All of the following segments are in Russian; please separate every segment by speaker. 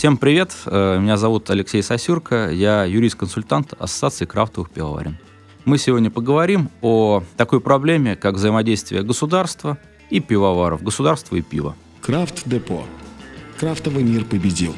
Speaker 1: Всем привет, э, меня зовут Алексей Сосюрка, я юрист-консультант Ассоциации крафтовых пивоварен. Мы сегодня поговорим о такой проблеме, как взаимодействие государства и пивоваров, государства и пива.
Speaker 2: Крафт-депо. Крафтовый мир победил.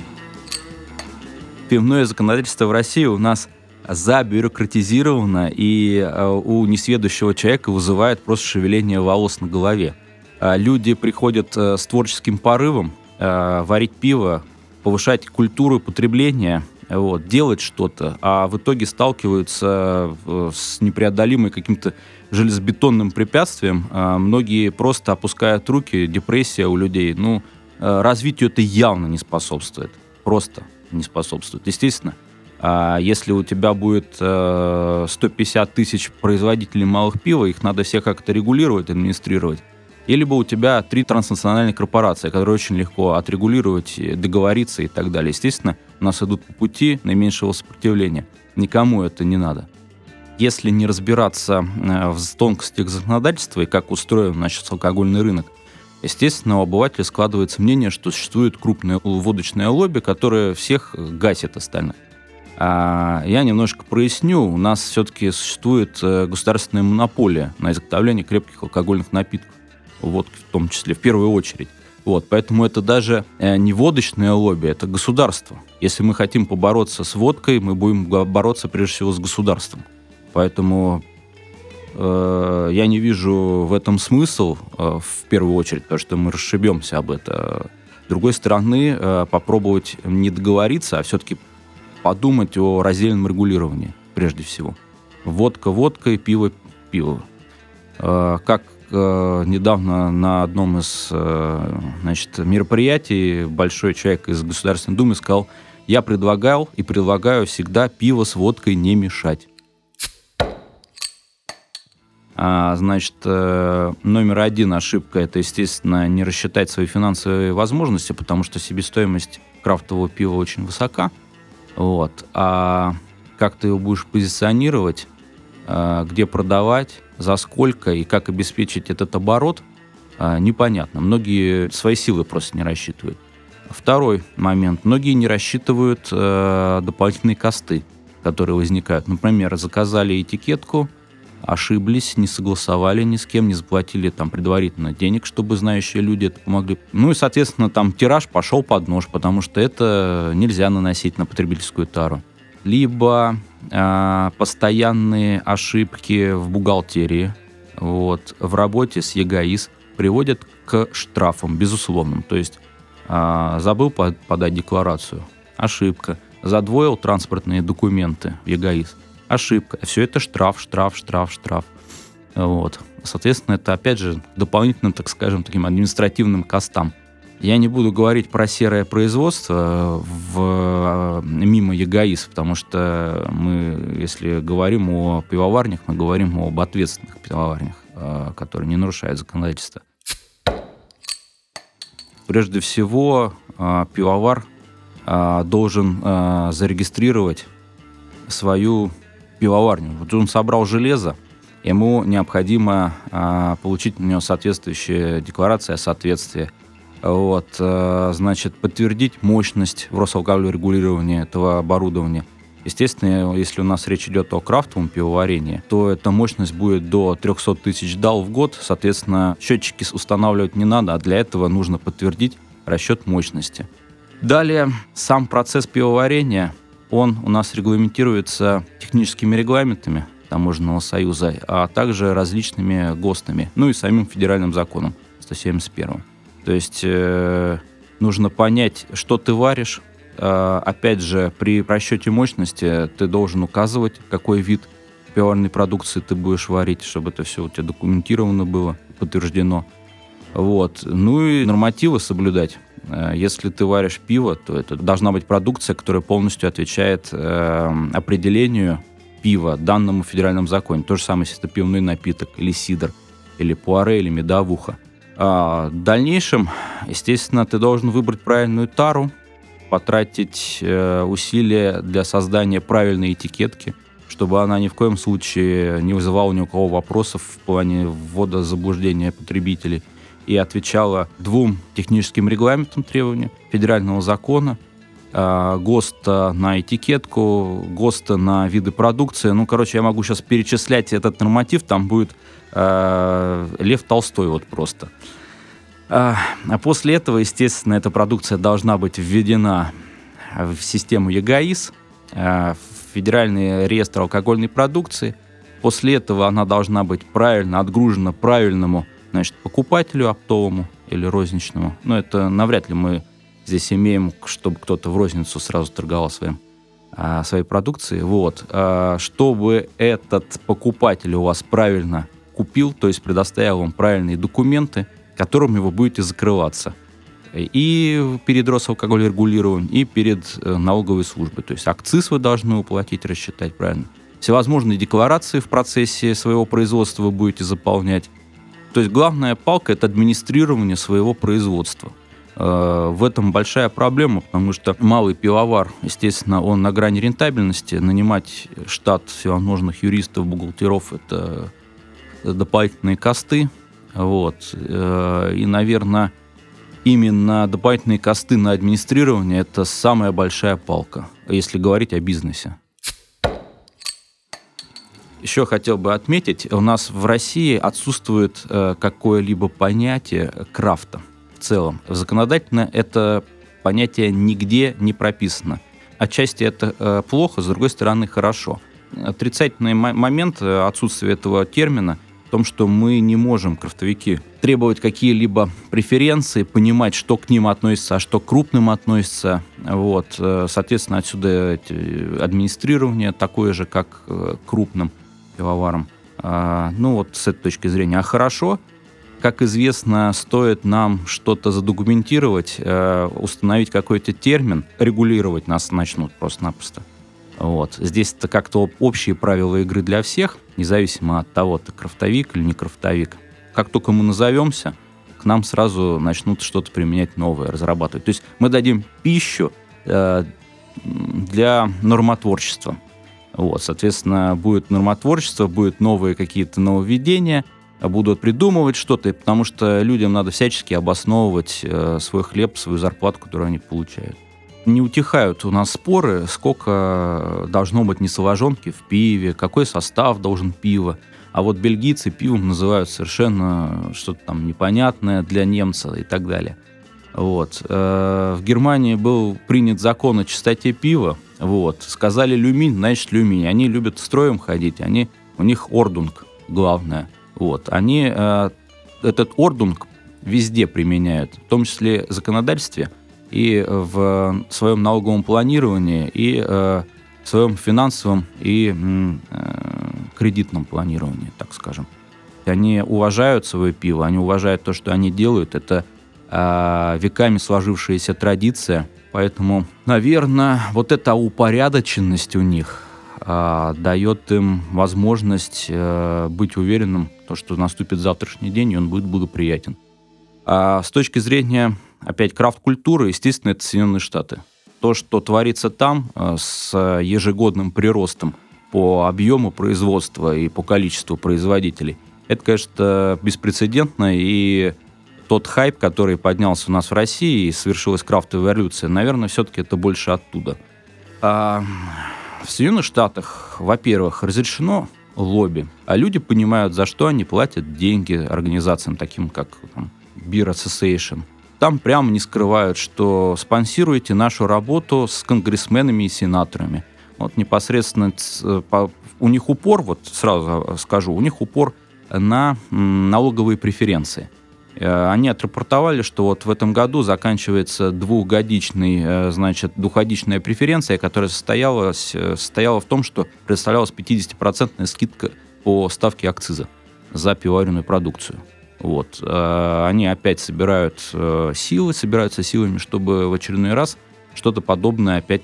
Speaker 1: Пивное законодательство в России у нас забюрократизировано и э, у несведущего человека вызывает просто шевеление волос на голове. А люди приходят э, с творческим порывом варить пиво, повышать культуру потребления, вот, делать что-то, а в итоге сталкиваются э, с непреодолимым каким-то железобетонным препятствием. А многие просто опускают руки, депрессия у людей. Ну, э, развитию это явно не способствует. Просто не способствует. Естественно, а если у тебя будет 150 э, тысяч производителей малых пива, их надо всех как-то регулировать, администрировать. И либо у тебя три транснациональные корпорации, которые очень легко отрегулировать, договориться и так далее. Естественно, у нас идут по пути наименьшего сопротивления. Никому это не надо. Если не разбираться э, в тонкостях законодательства и как устроен значит, алкогольный рынок, естественно, у обывателя складывается мнение, что существует крупное водочное лобби, которое всех гасит остальных. А я немножко проясню. У нас все-таки существует э, государственная монополия на изготовление крепких алкогольных напитков водки в том числе, в первую очередь. Вот, поэтому это даже э, не водочное лобби, это государство. Если мы хотим побороться с водкой, мы будем бороться прежде всего с государством. Поэтому э, я не вижу в этом смысл э, в первую очередь, потому что мы расшибемся об этом. С другой стороны, э, попробовать не договориться, а все-таки подумать о раздельном регулировании прежде всего. Водка водкой, пиво пиво. Э, как недавно на одном из э, значит, мероприятий большой человек из Государственной Думы сказал, я предлагал и предлагаю всегда пиво с водкой не мешать. А, значит, э, номер один ошибка – это, естественно, не рассчитать свои финансовые возможности, потому что себестоимость крафтового пива очень высока. Вот. А как ты его будешь позиционировать, э, где продавать, за сколько и как обеспечить этот оборот, а, непонятно. Многие свои силы просто не рассчитывают. Второй момент. Многие не рассчитывают э, дополнительные косты, которые возникают. Например, заказали этикетку, ошиблись, не согласовали ни с кем, не заплатили там предварительно денег, чтобы знающие люди это помогли. Ну и, соответственно, там тираж пошел под нож, потому что это нельзя наносить на потребительскую тару. Либо постоянные ошибки в бухгалтерии, вот, в работе с ЕГАИС приводят к штрафам, безусловным. То есть э, забыл подать декларацию, ошибка, задвоил транспортные документы в ЕГАИС, ошибка. Все это штраф, штраф, штраф, штраф. Вот. Соответственно, это, опять же, дополнительно, так скажем, таким административным костам. Я не буду говорить про серое производство в, э, мимо ЕГАИС, потому что мы, если говорим о пивоварнях, мы говорим об ответственных пивоварнях, э, которые не нарушают законодательство. Прежде всего, э, пивовар должен зарегистрировать свою пивоварню. Вот он собрал железо, ему необходимо получить на него соответствующая декларация о соответствии вот, э, значит, подтвердить мощность в Росалкогольрегулировании этого оборудования. Естественно, если у нас речь идет о крафтовом пивоварении, то эта мощность будет до 300 тысяч дал в год. Соответственно, счетчики устанавливать не надо, а для этого нужно подтвердить расчет мощности. Далее, сам процесс пивоварения, он у нас регламентируется техническими регламентами Таможенного союза, а также различными ГОСТами, ну и самим федеральным законом 171. То есть э, нужно понять, что ты варишь. Э, опять же, при расчете мощности ты должен указывать, какой вид пивоварной продукции ты будешь варить, чтобы это все у тебя документировано было, подтверждено. Вот. Ну и нормативы соблюдать. Э, если ты варишь пиво, то это должна быть продукция, которая полностью отвечает э, определению пива данному федеральному законе. То же самое, если это пивной напиток, или сидр, или пуаре, или медовуха. А, в дальнейшем, естественно, ты должен выбрать правильную тару, потратить э, усилия для создания правильной этикетки, чтобы она ни в коем случае не вызывала ни у кого вопросов в плане ввода заблуждения потребителей и отвечала двум техническим регламентам требований федерального закона э, ГОСТ на этикетку, ГОСТ на виды продукции. Ну, короче, я могу сейчас перечислять этот норматив, там будет э, Лев Толстой вот просто. А после этого, естественно, эта продукция должна быть введена в систему ЕГАИС, в Федеральный реестр алкогольной продукции. После этого она должна быть правильно отгружена правильному значит, покупателю оптовому или розничному. Но это навряд ли мы здесь имеем, чтобы кто-то в розницу сразу торговал своим, а, своей продукцией. Вот. А, чтобы этот покупатель у вас правильно купил, то есть предоставил вам правильные документы, которыми вы будете закрываться. И перед Росалкогольрегулированием, и перед э, налоговой службой. То есть акциз вы должны уплатить, рассчитать правильно. Всевозможные декларации в процессе своего производства вы будете заполнять. То есть главная палка – это администрирование своего производства. Э, в этом большая проблема, потому что малый пивовар, естественно, он на грани рентабельности. Нанимать штат всевозможных юристов, бухгалтеров – это дополнительные косты. Вот. Э, и, наверное, именно дополнительные косты на администрирование – это самая большая палка, если говорить о бизнесе. Еще хотел бы отметить, у нас в России отсутствует э, какое-либо понятие крафта целом. Законодательно это понятие нигде не прописано. Отчасти это э, плохо, с другой стороны хорошо. Отрицательный момент э, отсутствия этого термина в том, что мы не можем, крафтовики, требовать какие-либо преференции, понимать, что к ним относится, а что к крупным относится. Вот. Соответственно, отсюда администрирование такое же, как крупным пивоваром. А, ну вот с этой точки зрения. А хорошо, как известно, стоит нам что-то задокументировать, э, установить какой-то термин, регулировать нас начнут просто-напросто. Вот. Здесь это как-то общие правила игры для всех, независимо от того, ты крафтовик или не крафтовик. Как только мы назовемся, к нам сразу начнут что-то применять новое, разрабатывать. То есть мы дадим пищу э, для нормотворчества. Вот, соответственно, будет нормотворчество, будут новые какие-то нововведения, будут придумывать что-то, потому что людям надо всячески обосновывать э, свой хлеб, свою зарплату, которую они получают. Не утихают у нас споры, сколько должно быть несоложенки в пиве, какой состав должен пиво. А вот бельгийцы пивом называют совершенно что-то там непонятное для немца и так далее. Вот. Э, в Германии был принят закон о чистоте пива, вот. Сказали люминь, значит люминь. Они любят строем ходить, они, у них ордунг главное. Вот. Они э, этот ордунг везде применяют, в том числе в законодательстве и в своем налоговом планировании, и э, в своем финансовом и э, кредитном планировании, так скажем. Они уважают свое пиво, они уважают то, что они делают. Это э, веками сложившаяся традиция – Поэтому, наверное, вот эта упорядоченность у них э, дает им возможность э, быть уверенным, то, что наступит завтрашний день, и он будет благоприятен. А с точки зрения, опять, крафт-культуры, естественно, это Соединенные Штаты. То, что творится там э, с ежегодным приростом по объему производства и по количеству производителей, это, конечно, беспрецедентно, и тот хайп, который поднялся у нас в России и совершилась крафтовая революция, наверное, все-таки это больше оттуда. А в Соединенных Штатах, во-первых, разрешено лобби, а люди понимают, за что они платят деньги организациям, таким как там, Beer Association. Там прямо не скрывают, что спонсируете нашу работу с конгрессменами и сенаторами. Вот непосредственно у них упор, вот сразу скажу, у них упор на налоговые преференции – Э, они отрапортовали, что вот в этом году заканчивается двухгодичный, э, значит, двухгодичная преференция, которая состоялась, э, состояла в том, что представлялась 50% скидка по ставке акциза за пивоваренную продукцию. Вот. Они опять собирают силы, собираются силами, чтобы в очередной раз что-то подобное опять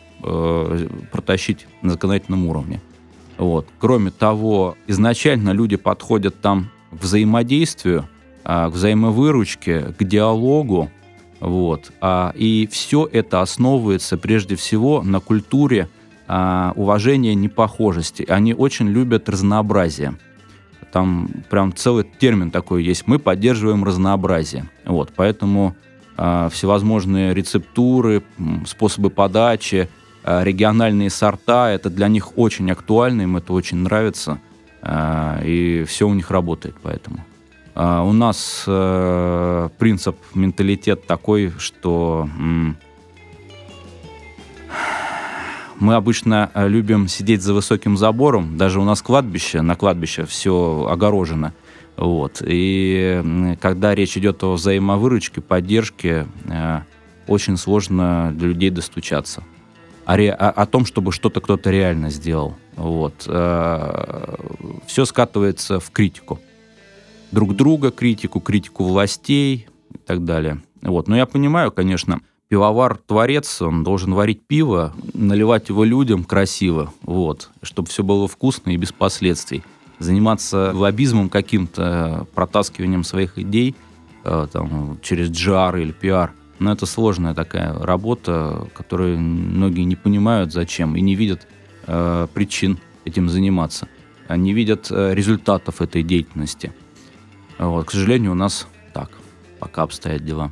Speaker 1: протащить на законодательном уровне. Вот. Кроме того, изначально люди подходят там к взаимодействию, к взаимовыручке, к диалогу. Вот. А, и все это основывается прежде всего на культуре а, уважения непохожести. Они очень любят разнообразие. Там прям целый термин такой есть. Мы поддерживаем разнообразие. Вот. Поэтому а, всевозможные рецептуры, способы подачи, а, региональные сорта. Это для них очень актуально, им это очень нравится. А, и все у них работает поэтому. У нас э, принцип, менталитет такой, что мы обычно любим сидеть за высоким забором. Даже у нас кладбище, на кладбище все огорожено – вот. И когда речь идет о взаимовыручке, поддержке, э, очень сложно для людей достучаться. О, ре, о, о том, чтобы что-то кто-то реально сделал. Вот. Э, все скатывается в критику. Друг друга критику, критику властей и так далее. Вот. Но я понимаю, конечно, пивовар-творец, он должен варить пиво, наливать его людям красиво, вот, чтобы все было вкусно и без последствий заниматься лоббизмом каким-то, протаскиванием своих идей э, там, через GR или PR. Но это сложная такая работа, которую многие не понимают, зачем, и не видят э, причин этим заниматься. Не видят э, результатов этой деятельности. Вот, к сожалению, у нас так пока обстоят дела.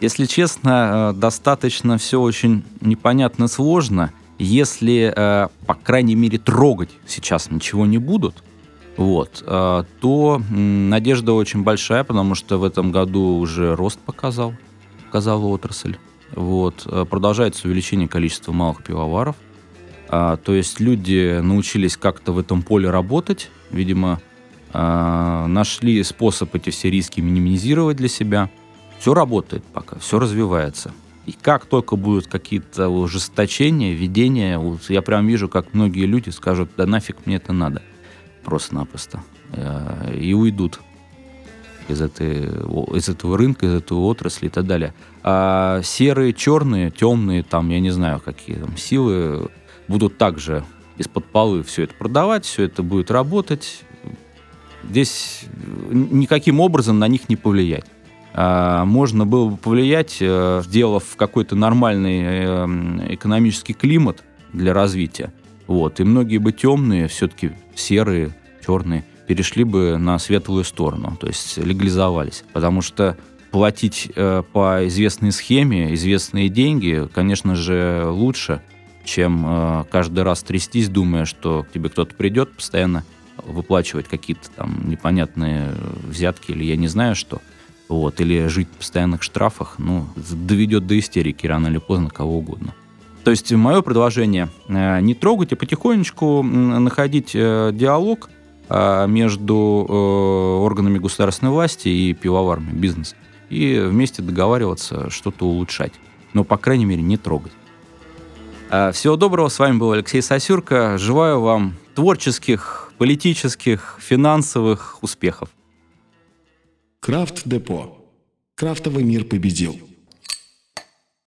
Speaker 1: Если честно, э, достаточно все очень непонятно сложно – если, э, по крайней мере, трогать сейчас ничего не будут, вот, э, то надежда очень большая, потому что в этом году уже рост показал, показала отрасль. Вот, продолжается увеличение количества малых пивоваров. А, то есть люди научились как-то в этом поле работать, видимо, а, нашли способ эти все риски минимизировать для себя. Все работает пока, все развивается. И как только будут какие-то ужесточения, введения, вот я прям вижу, как многие люди скажут, да нафиг мне это надо. Просто-напросто. Э, и уйдут из, этой, из этого рынка, из этой отрасли и так далее. А серые, черные, темные, там, я не знаю, какие там силы будут также из-под полы все это продавать, все это будет работать. Здесь никаким образом на них не повлиять. А, можно было бы повлиять, э, сделав какой-то нормальный э, экономический климат для развития. Вот. И многие бы темные, все-таки серые, черные, перешли бы на светлую сторону, то есть легализовались. Потому что платить э, по известной схеме известные деньги, конечно же, лучше, чем каждый раз трястись, думая, что к тебе кто-то придет, постоянно выплачивать какие-то там непонятные взятки или я не знаю что – вот, или жить в постоянных штрафах, ну, доведет до истерики рано или поздно кого угодно. То есть мое предложение э, не трогать, а потихонечку находить э, диалог э, между органами государственной власти и пивоварами, бизнес, и вместе договариваться что-то улучшать. Но, по крайней мере, не трогать. Всего доброго, с вами был Алексей Сосюрко. Желаю вам творческих, политических, финансовых успехов.
Speaker 2: Крафт Депо. Крафтовый мир победил.